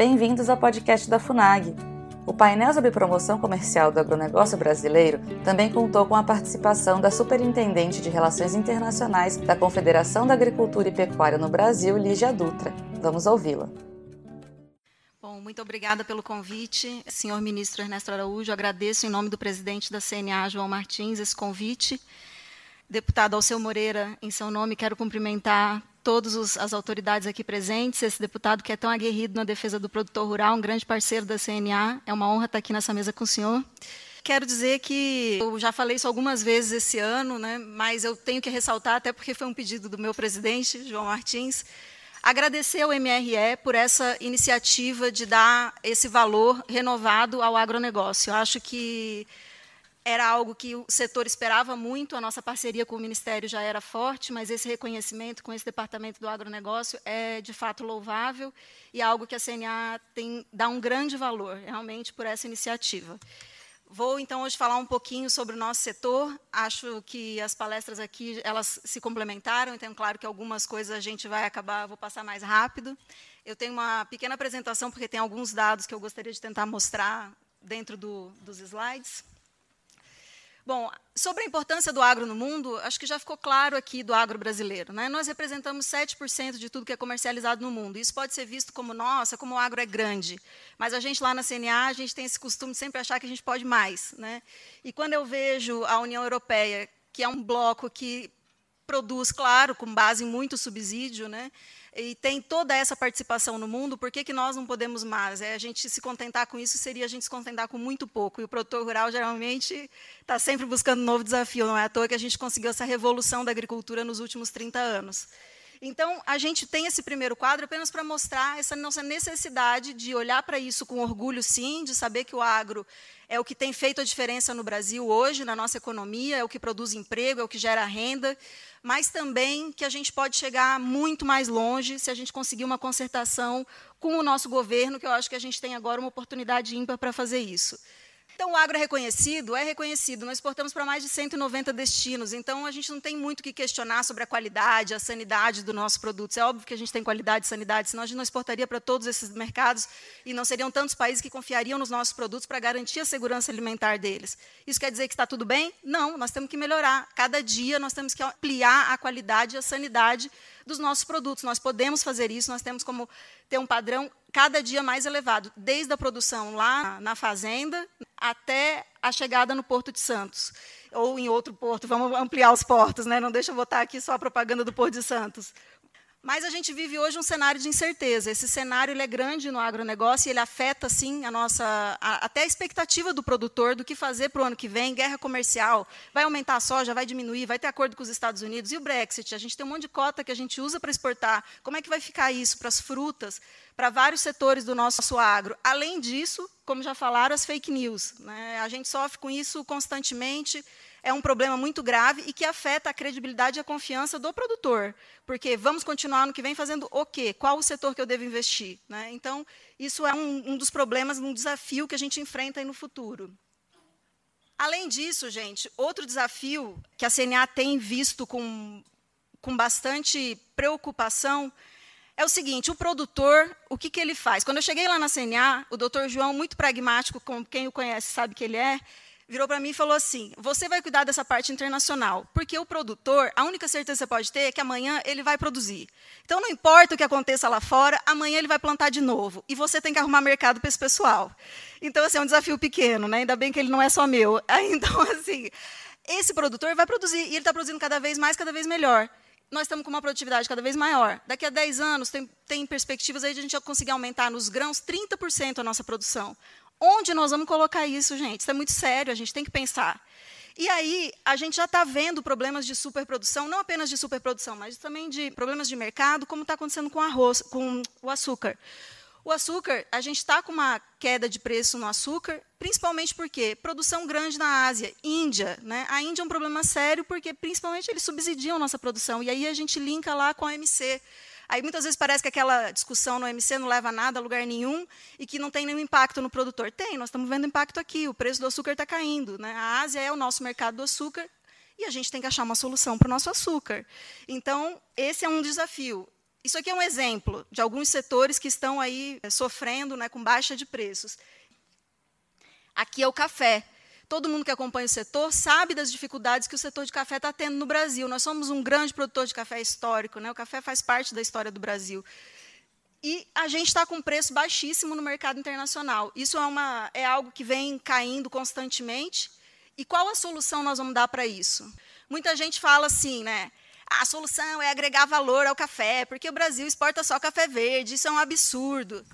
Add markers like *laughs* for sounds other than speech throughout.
Bem-vindos ao podcast da FUNAG. O painel sobre promoção comercial do agronegócio brasileiro também contou com a participação da Superintendente de Relações Internacionais da Confederação da Agricultura e Pecuária no Brasil, Lígia Dutra. Vamos ouvi-la. Bom, muito obrigada pelo convite, senhor ministro Ernesto Araújo. Agradeço em nome do presidente da CNA, João Martins, esse convite. Deputado Alceu Moreira, em seu nome, quero cumprimentar todas as autoridades aqui presentes, esse deputado que é tão aguerrido na defesa do produtor rural, um grande parceiro da CNA. É uma honra estar aqui nessa mesa com o senhor. Quero dizer que eu já falei isso algumas vezes esse ano, né, mas eu tenho que ressaltar, até porque foi um pedido do meu presidente, João Martins, agradecer ao MRE por essa iniciativa de dar esse valor renovado ao agronegócio. Eu acho que era algo que o setor esperava muito, a nossa parceria com o Ministério já era forte, mas esse reconhecimento com esse departamento do agronegócio é, de fato, louvável e é algo que a CNA tem, dá um grande valor, realmente, por essa iniciativa. Vou, então, hoje falar um pouquinho sobre o nosso setor. Acho que as palestras aqui elas se complementaram, então, claro que algumas coisas a gente vai acabar, vou passar mais rápido. Eu tenho uma pequena apresentação, porque tem alguns dados que eu gostaria de tentar mostrar dentro do, dos slides. Bom, sobre a importância do agro no mundo, acho que já ficou claro aqui do agro brasileiro. Né? Nós representamos 7% de tudo que é comercializado no mundo. Isso pode ser visto como, nossa, como o agro é grande. Mas a gente lá na CNA, a gente tem esse costume de sempre achar que a gente pode mais. Né? E quando eu vejo a União Europeia, que é um bloco que produz, claro, com base em muito subsídio, né? E tem toda essa participação no mundo, por que, que nós não podemos mais? É, a gente se contentar com isso seria a gente se contentar com muito pouco. E o produtor rural, geralmente, está sempre buscando um novo desafio. Não é à toa que a gente conseguiu essa revolução da agricultura nos últimos 30 anos. Então, a gente tem esse primeiro quadro apenas para mostrar essa nossa necessidade de olhar para isso com orgulho, sim, de saber que o agro é o que tem feito a diferença no Brasil hoje, na nossa economia, é o que produz emprego, é o que gera renda, mas também que a gente pode chegar muito mais longe se a gente conseguir uma concertação com o nosso governo, que eu acho que a gente tem agora uma oportunidade ímpar para fazer isso. Então, o agro é reconhecido? É reconhecido. Nós exportamos para mais de 190 destinos, então a gente não tem muito o que questionar sobre a qualidade, a sanidade do nosso produto. É óbvio que a gente tem qualidade e sanidade, senão a gente não exportaria para todos esses mercados e não seriam tantos países que confiariam nos nossos produtos para garantir a segurança alimentar deles. Isso quer dizer que está tudo bem? Não, nós temos que melhorar. Cada dia nós temos que ampliar a qualidade e a sanidade dos nossos produtos. Nós podemos fazer isso, nós temos como ter um padrão cada dia mais elevado, desde a produção lá na fazenda até a chegada no Porto de Santos ou em outro porto. Vamos ampliar os portos, né? Não deixa eu botar aqui só a propaganda do Porto de Santos. Mas a gente vive hoje um cenário de incerteza. Esse cenário é grande no agronegócio e ele afeta, sim, a nossa, a, até a expectativa do produtor do que fazer para o ano que vem. Guerra comercial, vai aumentar a soja, vai diminuir, vai ter acordo com os Estados Unidos. E o Brexit? A gente tem um monte de cota que a gente usa para exportar. Como é que vai ficar isso para as frutas, para vários setores do nosso agro? Além disso, como já falaram, as fake news. Né? A gente sofre com isso constantemente é um problema muito grave e que afeta a credibilidade e a confiança do produtor. Porque vamos continuar no que vem fazendo o quê? Qual o setor que eu devo investir? Né? Então, isso é um, um, dos problemas, um desafio que a gente enfrenta no futuro. Além disso, gente, outro desafio que a CNA tem visto com, com bastante preocupação é o seguinte: o produtor, o que, que ele faz? Quando eu cheguei lá na CNA, o doutor João, muito pragmático, como quem o conhece sabe que ele é, virou para mim e falou assim: você vai cuidar dessa parte internacional, porque o produtor, a única certeza que você pode ter é que amanhã ele vai produzir. Então, não importa o que aconteça lá fora, amanhã ele vai plantar de novo. E você tem que arrumar mercado para esse pessoal. Então, assim, é um desafio pequeno, né? ainda bem que ele não é só meu. *laughs* Então, assim, esse produtor vai produzir, e ele está produzindo cada vez mais, cada vez melhor nós estamos com uma produtividade cada vez maior. Daqui a 10 anos, tem, tem perspectivas aí de a gente conseguir aumentar nos grãos 30% a nossa produção. Onde nós vamos colocar isso, gente? Isso é muito sério, a gente tem que pensar. E aí, a gente já está vendo problemas de superprodução, não apenas de superprodução, mas também de problemas de mercado, como está acontecendo com o arroz, com o açúcar. O açúcar, a gente está com uma queda de preço no açúcar, principalmente porque produção grande na Ásia, Índia. Né? A Índia é um problema sério porque, principalmente, eles subsidiam nossa produção. E aí a gente linka lá com a OMC. Aí muitas vezes parece que aquela discussão no MC não leva a nada, a lugar nenhum, e que não tem nenhum impacto no produtor. Tem, nós estamos vendo impacto aqui, o preço do açúcar está caindo. Né? A Ásia é o nosso mercado do açúcar, e a gente tem que achar uma solução para o nosso açúcar. Então, esse é um desafio. Isso aqui é um exemplo de alguns setores que estão aí eh, sofrendo né, com baixa de preços. Aqui é o café. Todo mundo que acompanha o setor sabe das dificuldades que o setor de café está tendo no Brasil. Nós somos um grande produtor de café histórico, né? o café faz parte da história do Brasil. E a gente está com um preço baixíssimo no mercado internacional. Isso é, uma, é algo que vem caindo constantemente. E qual a solução nós vamos dar para isso? Muita gente fala assim, né? A solução é agregar valor ao café, porque o Brasil exporta só café verde, isso é um absurdo.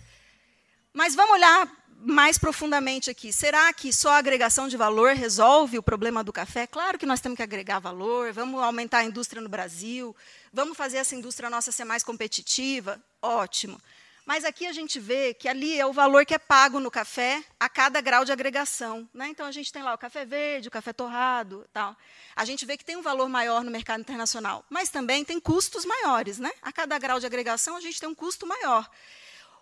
Mas vamos olhar mais profundamente aqui. Será que só a agregação de valor resolve o problema do café? Claro que nós temos que agregar valor, vamos aumentar a indústria no Brasil, vamos fazer essa indústria nossa ser mais competitiva. Ótimo. Mas aqui a gente vê que ali é o valor que é pago no café a cada grau de agregação. Né? Então, a gente tem lá o café verde, o café torrado. Tal. A gente vê que tem um valor maior no mercado internacional, mas também tem custos maiores. Né? A cada grau de agregação, a gente tem um custo maior.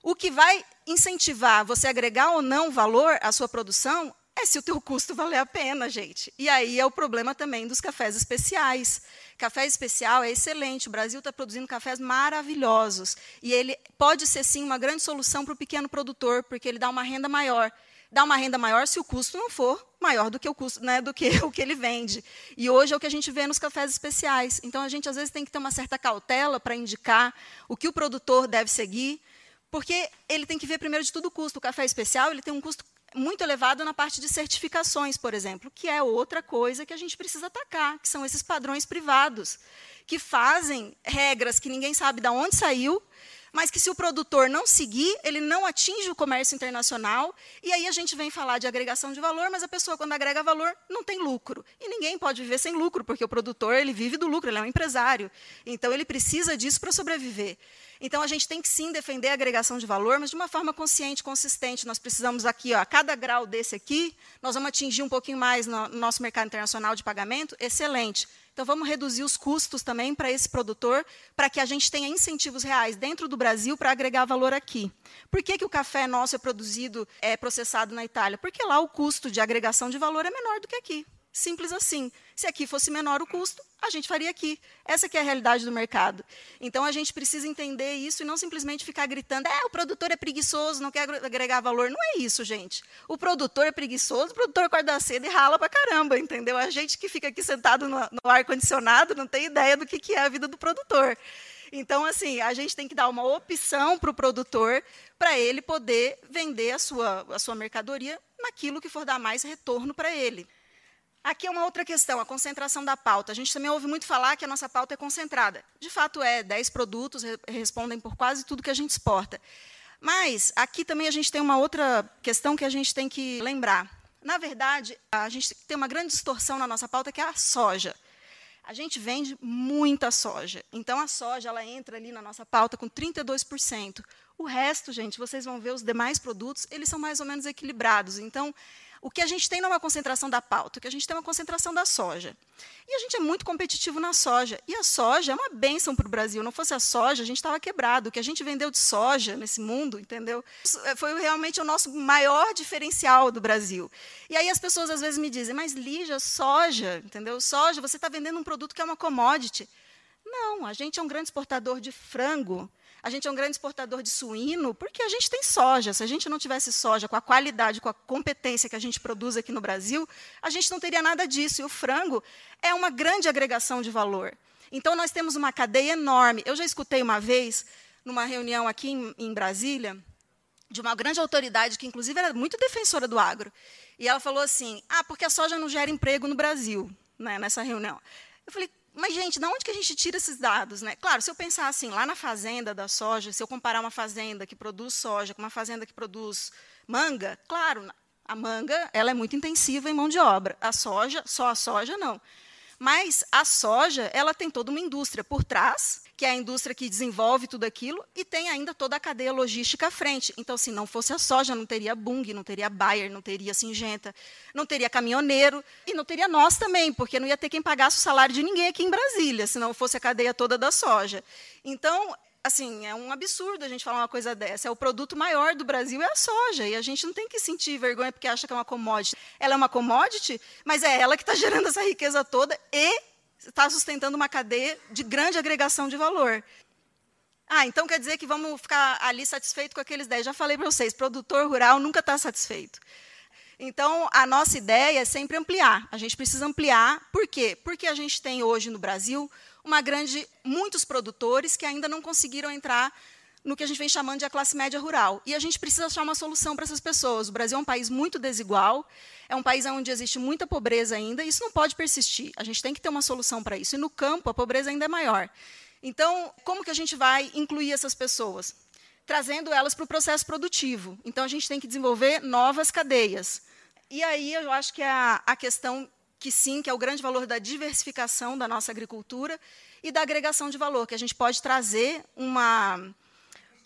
O que vai incentivar você a agregar ou não valor à sua produção é se o teu custo valer a pena, gente. E aí é o problema também dos cafés especiais. Café especial é excelente. O Brasil está produzindo cafés maravilhosos. E ele pode ser, sim, uma grande solução para o pequeno produtor, porque ele dá uma renda maior. Dá uma renda maior se o custo não for maior do que o custo, né, do que *laughs* o que ele vende. E hoje é o que a gente vê nos cafés especiais. Então a gente às vezes tem que ter uma certa cautela para indicar o que o produtor deve seguir, porque ele tem que ver primeiro de tudo o custo. O café especial ele tem um custo muito elevado na parte de certificações, por exemplo, que é outra coisa que a gente precisa atacar, que são esses padrões privados, que fazem regras que ninguém sabe de onde saiu, mas que se o produtor não seguir, ele não atinge o comércio internacional, e aí a gente vem falar de agregação de valor, mas a pessoa, quando agrega valor, não tem lucro. E ninguém pode viver sem lucro, porque o produtor ele vive do lucro, ele é um empresário. Então, ele precisa disso para sobreviver. Então, a gente tem que sim defender a agregação de valor, mas de uma forma consciente, consistente. Nós precisamos aqui, ó, a cada grau desse aqui, nós vamos atingir um pouquinho mais no nosso mercado internacional de pagamento, excelente. Então, vamos reduzir os custos também para esse produtor, para que a gente tenha incentivos reais dentro do Brasil para agregar valor aqui. Por que, que o café nosso é produzido, é processado na Itália? Porque lá o custo de agregação de valor é menor do que aqui. Simples assim. Se aqui fosse menor o custo, a gente faria aqui. Essa que é a realidade do mercado. Então a gente precisa entender isso e não simplesmente ficar gritando: "É, o produtor é preguiçoso, não quer agregar valor". Não é isso, gente. O produtor é preguiçoso, o produtor acorda cedo e rala para caramba, entendeu? A gente que fica aqui sentado no, no ar condicionado não tem ideia do que que é a vida do produtor. Então, assim, a gente tem que dar uma opção para o produtor para ele poder vender a sua, a sua mercadoria naquilo que for dar mais retorno para ele. Aqui é uma outra questão, a concentração da pauta. A gente também ouve muito falar que a nossa pauta é concentrada. De fato é, 10 produtos respondem por quase tudo que a gente exporta. Mas aqui também a gente tem uma outra questão que a gente tem que lembrar. Na verdade, a gente tem uma grande distorção na nossa pauta, que é a soja. A gente vende muita soja. Então, a soja ela entra ali na nossa pauta com 32%. O resto, gente, vocês vão ver os demais produtos, eles são mais ou menos equilibrados. Então, o que a gente tem não é uma concentração da pauta, o que a gente tem é uma concentração da soja. E a gente é muito competitivo na soja. E a soja é uma bênção para o Brasil. Não fosse a soja, a gente estava quebrado. O que a gente vendeu de soja nesse mundo, entendeu? É, foi realmente o nosso maior diferencial do Brasil. E aí as pessoas às vezes me dizem, mas Lígia, soja, entendeu? Soja, você está vendendo um produto que é uma commodity. Não, a gente é um grande exportador de frango. A gente é um grande exportador de suíno porque a gente tem soja. Se a gente não tivesse soja com a qualidade, com a competência que a gente produz aqui no Brasil, a gente não teria nada disso. E o frango é uma grande agregação de valor. Então, nós temos uma cadeia enorme. Eu já escutei uma vez, numa reunião aqui em, em Brasília, de uma grande autoridade, que inclusive era muito defensora do agro. E ela falou assim: ah, porque a soja não gera emprego no Brasil, né, nessa reunião. Eu falei, mas, gente, de onde que a gente tira esses dados? Né? Claro, se eu pensar assim, lá na fazenda da soja, se eu comparar uma fazenda que produz soja com uma fazenda que produz manga, claro, a manga ela é muito intensiva em mão de obra. A soja, só a soja, não. Mas a soja, ela tem toda uma indústria por trás que é a indústria que desenvolve tudo aquilo, e tem ainda toda a cadeia logística à frente. Então, se não fosse a soja, não teria Bung, não teria Bayer, não teria Singenta, não teria caminhoneiro, e não teria nós também, porque não ia ter quem pagasse o salário de ninguém aqui em Brasília, se não fosse a cadeia toda da soja. Então, assim, é um absurdo a gente falar uma coisa dessa. É o produto maior do Brasil é a soja, e a gente não tem que sentir vergonha porque acha que é uma commodity. Ela é uma commodity, mas é ela que está *laughs* gerando essa riqueza toda e está sustentando uma cadeia de grande agregação de valor. Ah, então quer dizer que vamos ficar ali satisfeito com aqueles 10. Já falei para vocês, produtor rural nunca está satisfeito. Então, a nossa ideia é sempre ampliar. A gente precisa ampliar. Por quê? Porque a gente tem hoje no Brasil uma grande, muitos produtores que ainda não conseguiram entrar no que a gente vem chamando de a classe média rural. E a gente precisa achar uma solução para essas pessoas. O Brasil é um país muito desigual, é um país onde existe muita pobreza ainda, e isso não pode persistir. A gente tem que ter uma solução para isso. E no campo, a pobreza ainda é maior. Então, como que a gente vai incluir essas pessoas? Trazendo elas para o processo produtivo. Então, a gente tem que desenvolver novas cadeias. E aí eu acho que é a, a questão que sim, que é o grande valor da diversificação da nossa agricultura e da agregação de valor, que a gente pode trazer uma,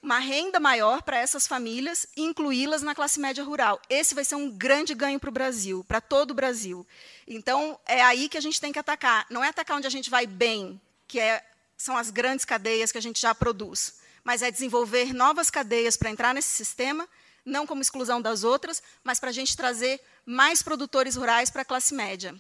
uma renda maior para essas famílias e incluí-las na classe média rural. Esse vai ser um grande ganho para o Brasil, para todo o Brasil. Então, é aí que a gente tem que atacar. Não é atacar onde a gente vai bem, que é, são as grandes cadeias que a gente já produz, mas é desenvolver novas cadeias para entrar nesse sistema, não como exclusão das outras, mas para a gente trazer mais produtores rurais para a classe média.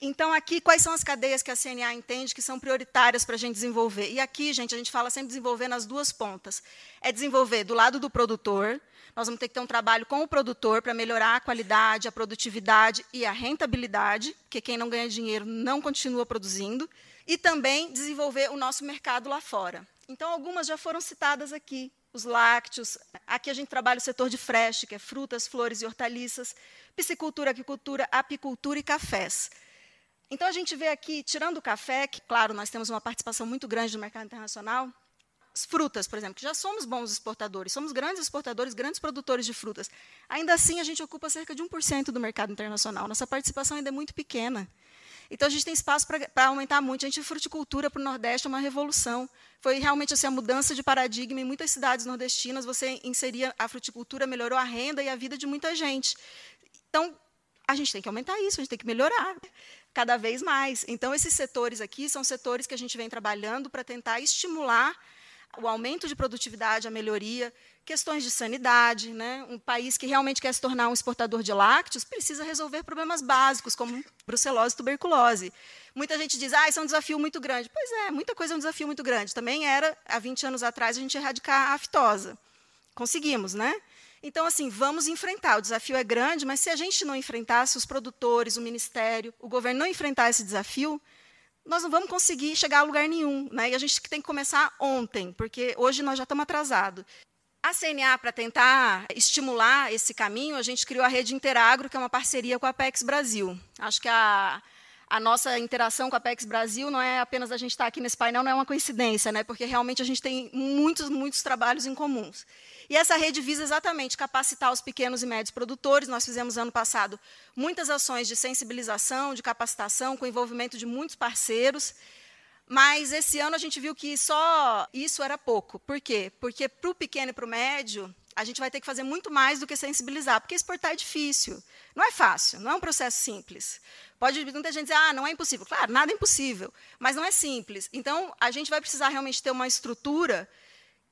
Então, aqui, quais são as cadeias que a CNA entende que são prioritárias para a gente desenvolver? E aqui, gente, a gente fala sempre desenvolver nas duas pontas. É desenvolver do lado do produtor, nós vamos ter que ter um trabalho com o produtor para melhorar a qualidade, a produtividade e a rentabilidade, porque quem não ganha dinheiro não continua produzindo, e também desenvolver o nosso mercado lá fora. Então, algumas já foram citadas aqui, os lácteos. Aqui a gente trabalha o setor de fresh, que é frutas, flores e hortaliças, piscicultura, aquicultura, apicultura e cafés. Então, a gente vê aqui, tirando o café, que, claro, nós temos uma participação muito grande no mercado internacional, as frutas, por exemplo, que já somos bons exportadores, somos grandes exportadores, grandes produtores de frutas. Ainda assim, a gente ocupa cerca de 1% do mercado internacional. Nossa participação ainda é muito pequena. Então, a gente tem espaço para aumentar muito. A gente, fruticultura para o Nordeste é uma revolução. Foi realmente assim, a mudança de paradigma em muitas cidades nordestinas. Você inseria a fruticultura, melhorou a renda e a vida de muita gente. Então, a gente tem que aumentar isso, a gente tem que melhorar cada vez mais. Então, esses setores aqui são setores que a gente vem trabalhando para tentar estimular o aumento de produtividade, a melhoria, questões de sanidade. Né? Um país que realmente quer se tornar um exportador de lácteos precisa resolver problemas básicos, como brucelose e tuberculose. Muita gente diz, ah, isso é um desafio muito grande. Pois é, muita coisa é um desafio muito grande. Também era, há 20 anos atrás, a gente erradicar a aftosa. Conseguimos, né? Então, assim, vamos enfrentar. O desafio é grande, mas se a gente não enfrentar, se os produtores, o Ministério, o governo não enfrentar esse desafio, nós não vamos conseguir chegar a lugar nenhum. Né? E a gente tem que começar ontem, porque hoje nós já estamos atrasados. A CNA, para tentar estimular esse caminho, a gente criou a Rede Interagro, que é uma parceria com a Apex Brasil. Acho que a, a nossa interação com a Apex Brasil não é apenas a gente estar aqui nesse painel, não é uma coincidência, né? porque realmente a gente tem muitos, muitos trabalhos em comuns. E essa rede visa exatamente capacitar os pequenos e médios produtores. Nós fizemos ano passado muitas ações de sensibilização, de capacitação, com envolvimento de muitos parceiros. Mas esse ano a gente viu que só isso era pouco. Por quê? Porque para o pequeno e para o médio, a gente vai ter que fazer muito mais do que sensibilizar, porque exportar é difícil. Não é fácil, não é um processo simples. Pode muita gente dizer, ah, não é impossível. Claro, nada é impossível, mas não é simples. Então, a gente vai precisar realmente ter uma estrutura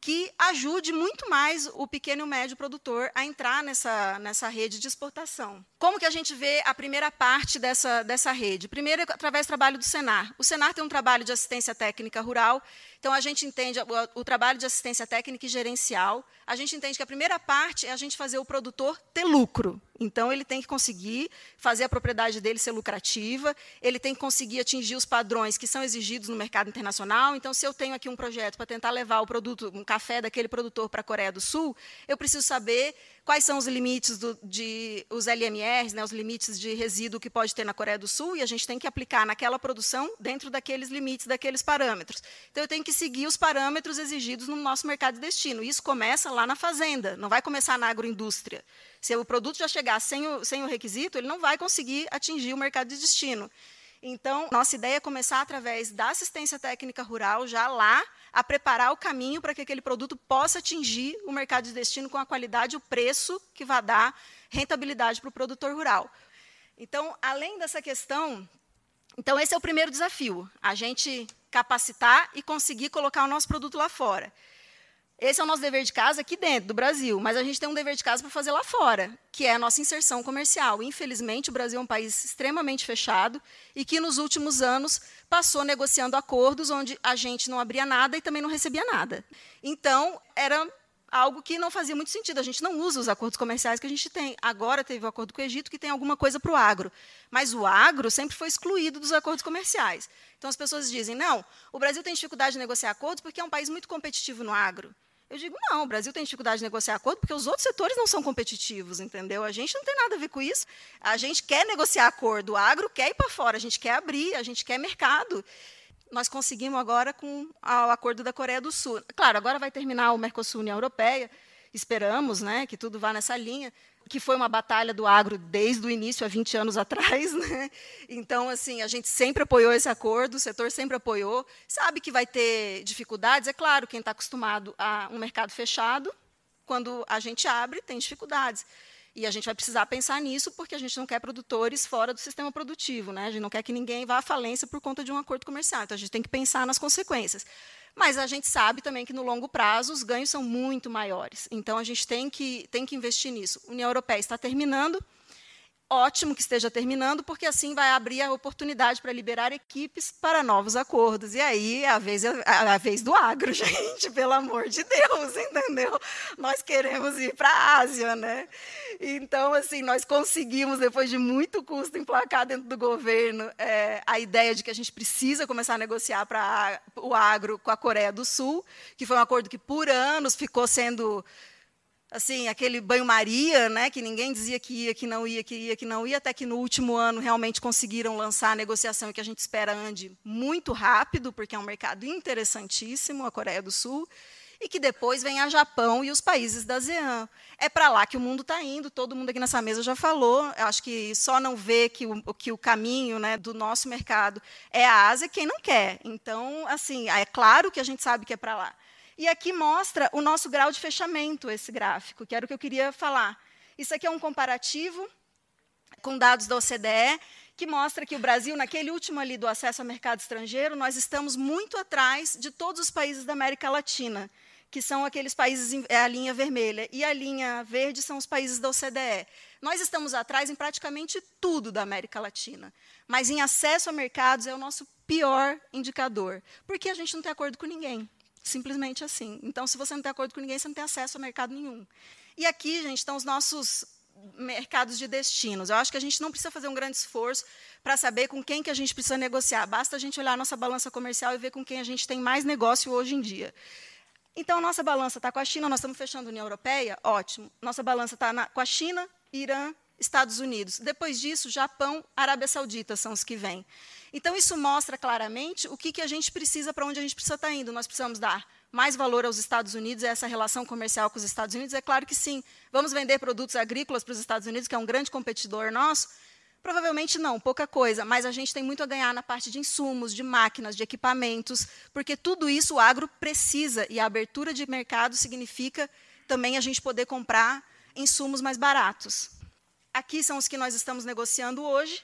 que ajude muito mais o pequeno e o médio produtor a entrar nessa, nessa rede de exportação. Como que a gente vê a primeira parte dessa, dessa rede? Primeiro, através do trabalho do Senar. O Senar tem um trabalho de assistência técnica rural, então a gente entende o, o trabalho de assistência técnica e gerencial. A gente entende que a primeira parte é a gente fazer o produtor ter lucro. Então, ele tem que conseguir fazer a propriedade dele ser lucrativa, ele tem que conseguir atingir os padrões que são exigidos no mercado internacional. Então, se eu tenho aqui um projeto para tentar levar o produto, um café daquele produtor para a Coreia do Sul, eu preciso saber quais são os limites do, de os Né, os limites de resíduo que pode ter na Coreia do Sul, e a gente tem que aplicar naquela produção dentro daqueles limites, daqueles parâmetros. Então, eu tenho que seguir os parâmetros exigidos no nosso mercado de destino. Isso começa lá na fazenda, não vai começar na agroindústria. Se o produto já chegar sem o, sem o requisito, ele não vai conseguir atingir o mercado de destino. Então, nossa ideia é começar através da assistência técnica rural, já lá, a preparar o caminho para que aquele produto possa atingir o mercado de destino com a qualidade e o preço que vai dar rentabilidade para o produtor rural. Então, além dessa questão, então esse é o primeiro desafio, a gente capacitar e conseguir colocar o nosso produto lá fora. Esse é o nosso dever de casa aqui dentro do Brasil, mas a gente tem um dever de casa para fazer lá fora, que é a nossa inserção comercial. Infelizmente, o Brasil é um país extremamente fechado e que nos últimos anos passou negociando acordos onde a gente não abria nada e também não recebia nada. Então, era algo que não fazia muito sentido. A gente não usa os acordos comerciais que a gente tem. Agora teve o acordo com o Egito, que tem alguma coisa para o agro. Mas o agro sempre foi excluído dos acordos comerciais. Então as pessoas dizem: não, o Brasil tem dificuldade de negociar acordos porque é um país muito competitivo no agro. Eu digo, não, o Brasil tem dificuldade de negociar acordo porque os outros setores não são competitivos, entendeu? A gente não tem nada a ver com isso. A gente quer negociar acordo, o agro quer ir para fora, a gente quer abrir, a gente quer mercado. Nós conseguimos agora com o acordo da Coreia do Sul. Claro, agora vai terminar o Mercosul União Europeia, esperamos né, que tudo vá nessa linha, que foi uma batalha do agro desde o início, há 20 anos atrás. *laughs* Né? Então, assim, a gente sempre apoiou esse acordo, o setor sempre apoiou. Sabe que vai ter dificuldades, é claro, quem está acostumado a um mercado fechado, quando a gente abre, tem dificuldades. E a gente vai precisar pensar nisso, porque a gente não quer produtores fora do sistema produtivo. Né? A gente não quer que ninguém vá à falência por conta de um acordo comercial. Então, a gente tem que pensar nas consequências. Mas a gente sabe também que, no longo prazo, os ganhos são muito maiores. Então, a gente tem que, tem que investir nisso. A União Europeia está terminando, ótimo que esteja terminando, porque assim vai abrir a oportunidade para liberar equipes para novos acordos. E aí é a vez, é a, vez do agro, *laughs* gente, pelo amor de Deus, entendeu? Nós queremos ir para a Ásia, né? Então, assim, nós conseguimos, depois de muito custo, emplacar dentro do governo é, a ideia de que a gente precisa começar a negociar para o agro com a Coreia do Sul, que foi um acordo que, por anos, ficou sendo assim, aquele banho-maria, né, que ninguém dizia que ia, que não ia, que ia, que não ia, até que no último ano realmente conseguiram lançar a negociação e que a gente espera ande muito rápido, porque é um mercado interessantíssimo, a Coreia do Sul, e que depois vem a Japão e os países da ASEAN. É para lá que o mundo está indo, todo mundo aqui nessa mesa já falou, eu acho que só não vê que o, que o caminho né, do nosso mercado é a Ásia quem não quer. Então, assim, é claro que a gente sabe que é para lá. E aqui mostra o nosso grau de fechamento, esse gráfico, que era o que eu queria falar. Isso aqui é um comparativo com dados da OCDE, que mostra que o Brasil, naquele último ali do acesso ao mercado estrangeiro, nós estamos muito atrás de todos os países da América Latina, que são aqueles países, é a linha vermelha, e a linha verde são os países da OCDE. Nós estamos atrás em praticamente tudo da América Latina, mas em acesso a mercados é o nosso pior indicador, porque a gente não tem acordo com ninguém. Simplesmente assim. Então, se você não tem acordo com ninguém, você não tem acesso a mercado nenhum. E aqui, gente, estão os nossos mercados de destinos. Eu acho que a gente não precisa fazer um grande esforço para saber com quem que a gente precisa negociar. Basta a gente olhar a nossa balança comercial e ver com quem a gente tem mais negócio hoje em dia. Então, nossa balança está com a China, nós estamos fechando a União Europeia, ótimo. Nossa balança está com a China, Irã, Estados Unidos. Depois disso, Japão, Arábia Saudita são os que vêm. Então, isso mostra claramente o que, que a gente precisa, para onde a gente precisa estar tá indo. Nós precisamos dar mais valor aos Estados Unidos, essa relação comercial com os Estados Unidos? É claro que sim. Vamos vender produtos agrícolas para os Estados Unidos, que é um grande competidor nosso? Provavelmente não, pouca coisa, mas a gente tem muito a ganhar na parte de insumos, de máquinas, de equipamentos, porque tudo isso o agro precisa, e a abertura de mercado significa também a gente poder comprar insumos mais baratos. Aqui são os que nós estamos negociando hoje,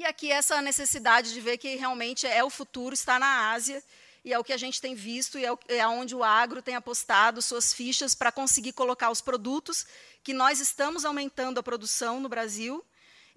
e aqui essa necessidade de ver que realmente é o futuro, está na Ásia, e é o que a gente tem visto, e é, é onde o agro tem apostado suas fichas para conseguir colocar os produtos que nós estamos aumentando a produção no Brasil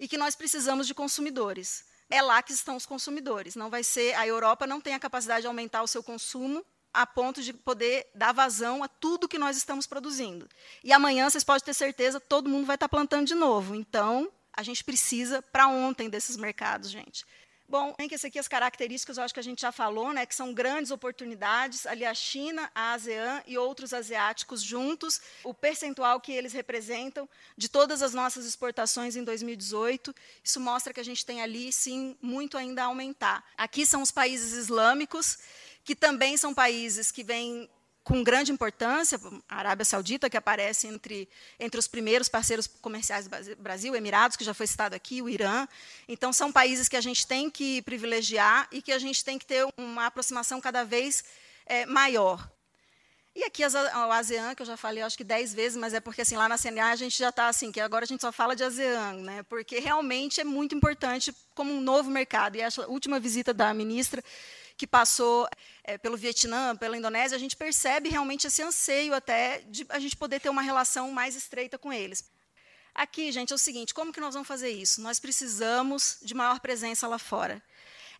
e que nós precisamos de consumidores. É lá que estão os consumidores. Não vai ser a Europa não tem a capacidade de aumentar o seu consumo a ponto de poder dar vazão a tudo que nós estamos produzindo. E amanhã vocês podem ter certeza, todo mundo vai estar plantando de novo. Então, a gente precisa para ontem desses mercados, gente. Bom, tem que esse aqui as características, eu acho que a gente já falou, né, que são grandes oportunidades, ali a China, a ASEAN e outros asiáticos juntos, o percentual que eles representam de todas as nossas exportações em 2018, isso mostra que a gente tem ali, sim, muito ainda a aumentar. Aqui são os países islâmicos, que também são países que vêm com grande importância, a Arábia Saudita, que aparece entre, entre os primeiros parceiros comerciais do Brasil, Emirados, que já foi citado aqui, o Irã. Então, são países que a gente tem que privilegiar e que a gente tem que ter uma aproximação cada vez é, maior. E aqui o ASEAN, que eu já falei, acho que dez vezes, mas é porque assim lá na CNA a gente já está assim, que agora a gente só fala de ASEAN, né? Porque realmente é muito importante como um novo mercado. E essa última visita da ministra que passou é, pelo Vietnã, pela Indonésia, a gente percebe realmente esse anseio até de a gente poder ter uma relação mais estreita com eles. Aqui, gente, é o seguinte: como que nós vamos fazer isso? Nós precisamos de maior presença lá fora.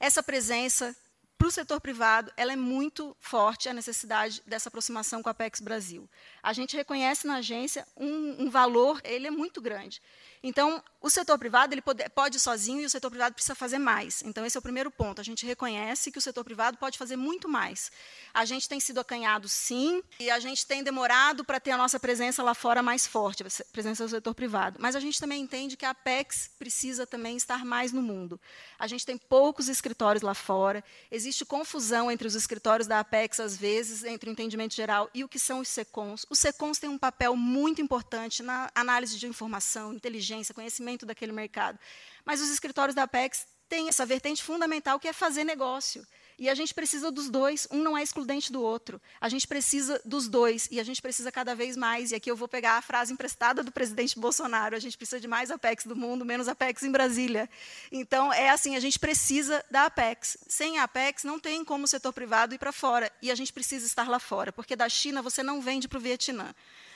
Essa presença para o setor privado, ela é muito forte a necessidade dessa aproximação com a Apex Brasil. A gente reconhece na agência um, um valor, ele é muito grande. Então, o setor privado ele pode, pode sozinho e o setor privado precisa fazer mais. Então, esse é o primeiro ponto. A gente reconhece que o setor privado pode fazer muito mais. A gente tem sido acanhado, sim, e a gente tem demorado para ter a nossa presença lá fora mais forte, a presença do setor privado. Mas a gente também entende que a Apex precisa também estar mais no mundo. A gente tem poucos escritórios lá fora, existe confusão entre os escritórios da Apex, às vezes, entre o entendimento geral e o que são os SECONs. Os SECONs têm um papel muito importante na análise de informação, inteligência, conhecimento daquele mercado. Mas os escritórios da Apex têm essa vertente fundamental que é fazer negócio. E a gente precisa dos dois, um não é excludente do outro. A gente precisa dos dois e a gente precisa cada vez mais. E aqui eu vou pegar a frase emprestada do presidente Bolsonaro: a gente precisa de mais Apex do mundo, menos Apex em Brasília. Então, é assim: a gente precisa da Apex. Sem a Apex, não tem como o setor privado ir para fora. E a gente precisa estar lá fora, porque da China você não vende para o Vietnã.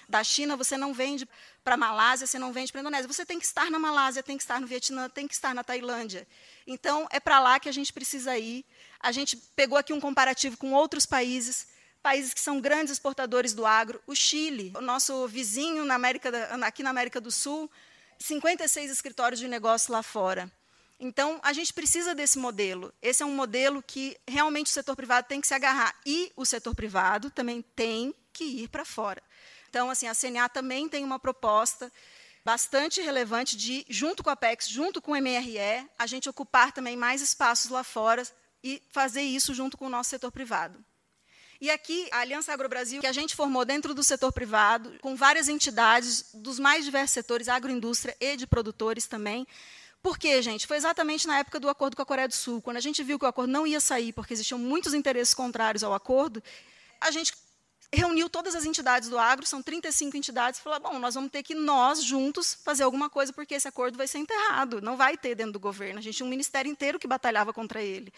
Da China você não vende para a Malásia, você não vende para a Indonésia. Você tem que estar na Malásia, tem que estar no Vietnã, tem que estar na Tailândia. Então, é para lá que a gente precisa ir. A gente pegou aqui um comparativo com outros países, países que são grandes exportadores do agro. O Chile, o nosso vizinho na América, aqui na América do Sul, 56 escritórios de negócio lá fora. Então, a gente precisa desse modelo. Esse é um modelo que realmente o setor privado tem que se agarrar. E o setor privado também tem que ir para fora. Então, assim, a CNA também tem uma proposta bastante relevante de, junto com a PEX, junto com o MRE, a gente ocupar também mais espaços lá fora e fazer isso junto com o nosso setor privado. E aqui, a Aliança Agro Brasil, que a gente formou dentro do setor privado, com várias entidades dos mais diversos setores, agroindústria e de produtores também. Por quê, gente? Foi exatamente na época do acordo com a Coreia do Sul, quando a gente viu que o acordo não ia sair, porque existiam muitos interesses contrários ao acordo, a gente reuniu todas as entidades do agro, são 35 entidades, e falou: bom, nós vamos ter que nós juntos fazer alguma coisa porque esse acordo vai ser enterrado, não vai ter dentro do governo. A gente tinha um ministério inteiro que batalhava contra ele.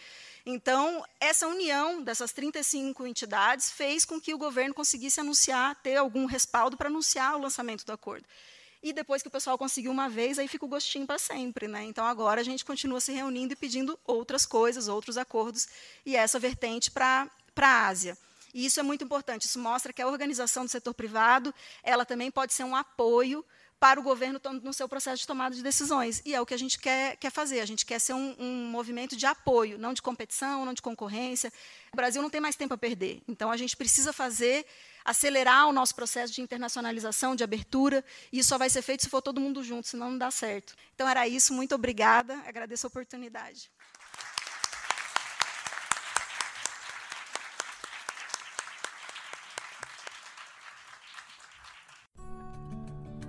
Então, essa união dessas 35 entidades fez com que o governo conseguisse anunciar, ter algum respaldo para anunciar o lançamento do acordo. E depois que o pessoal conseguiu uma vez, aí fica o gostinho para sempre. Né? Então, agora a gente continua se reunindo e pedindo outras coisas, outros acordos, e essa vertente para a Ásia. E isso é muito importante. Isso mostra que a organização do setor privado, ela também pode ser um apoio para o governo no seu processo de tomada de decisões. E é o que a gente quer, quer fazer. A gente quer ser um, um, movimento de apoio, não de competição, não de concorrência. O Brasil não tem mais tempo a perder. Então, a gente precisa fazer, acelerar o nosso processo de internacionalização, de abertura. E isso só vai ser feito se for todo mundo junto, senão não dá certo. Então, era isso. Muito obrigada. Agradeço a oportunidade.